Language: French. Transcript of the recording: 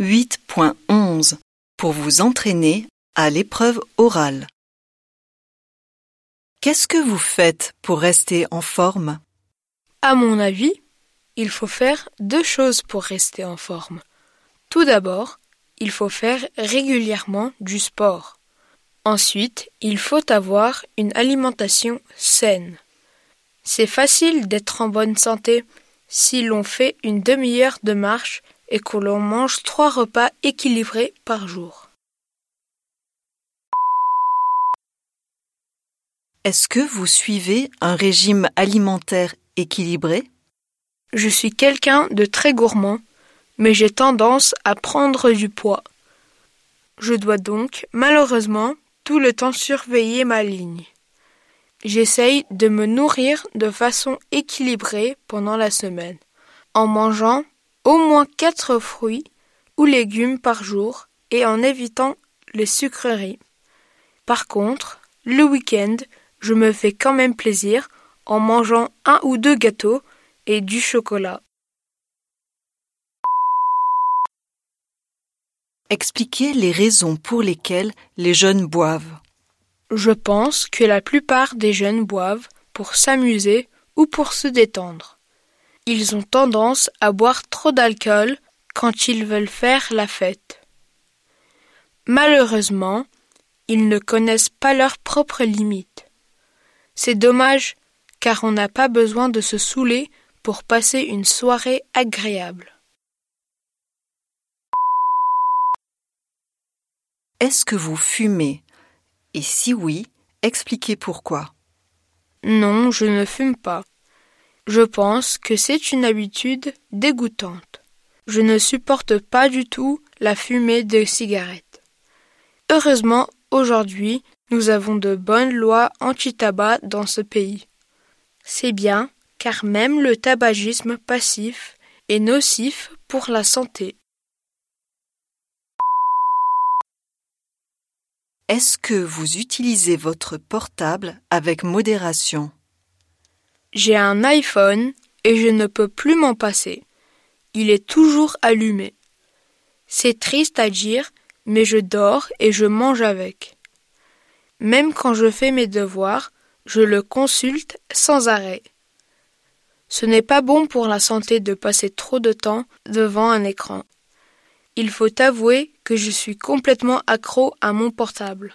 8.11 pour vous entraîner à l'épreuve orale. Qu'est-ce que vous faites pour rester en forme? À mon avis, il faut faire deux choses pour rester en forme. Tout d'abord, il faut faire régulièrement du sport. Ensuite, il faut avoir une alimentation saine. C'est facile d'être en bonne santé si l'on fait une demi-heure de marche et que l'on mange trois repas équilibrés par jour. Est-ce que vous suivez un régime alimentaire équilibré? Je suis quelqu'un de très gourmand, mais j'ai tendance à prendre du poids. Je dois donc, malheureusement, tout le temps surveiller ma ligne. J'essaye de me nourrir de façon équilibrée pendant la semaine, en mangeant au moins quatre fruits ou légumes par jour et en évitant les sucreries. Par contre, le week-end, je me fais quand même plaisir en mangeant un ou deux gâteaux et du chocolat. Expliquez les raisons pour lesquelles les jeunes boivent. Je pense que la plupart des jeunes boivent pour s'amuser ou pour se détendre. Ils ont tendance à boire trop d'alcool quand ils veulent faire la fête. Malheureusement, ils ne connaissent pas leurs propres limites. C'est dommage, car on n'a pas besoin de se saouler pour passer une soirée agréable. Est-ce que vous fumez? Et si oui, expliquez pourquoi. Non, je ne fume pas. Je pense que c'est une habitude dégoûtante. Je ne supporte pas du tout la fumée de cigarettes. Heureusement, aujourd'hui, nous avons de bonnes lois anti-tabac dans ce pays. C'est bien, car même le tabagisme passif est nocif pour la santé. Est-ce que vous utilisez votre portable avec modération? J'ai un iPhone et je ne peux plus m'en passer. Il est toujours allumé. C'est triste à dire, mais je dors et je mange avec. Même quand je fais mes devoirs, je le consulte sans arrêt. Ce n'est pas bon pour la santé de passer trop de temps devant un écran. Il faut avouer que je suis complètement accro à mon portable.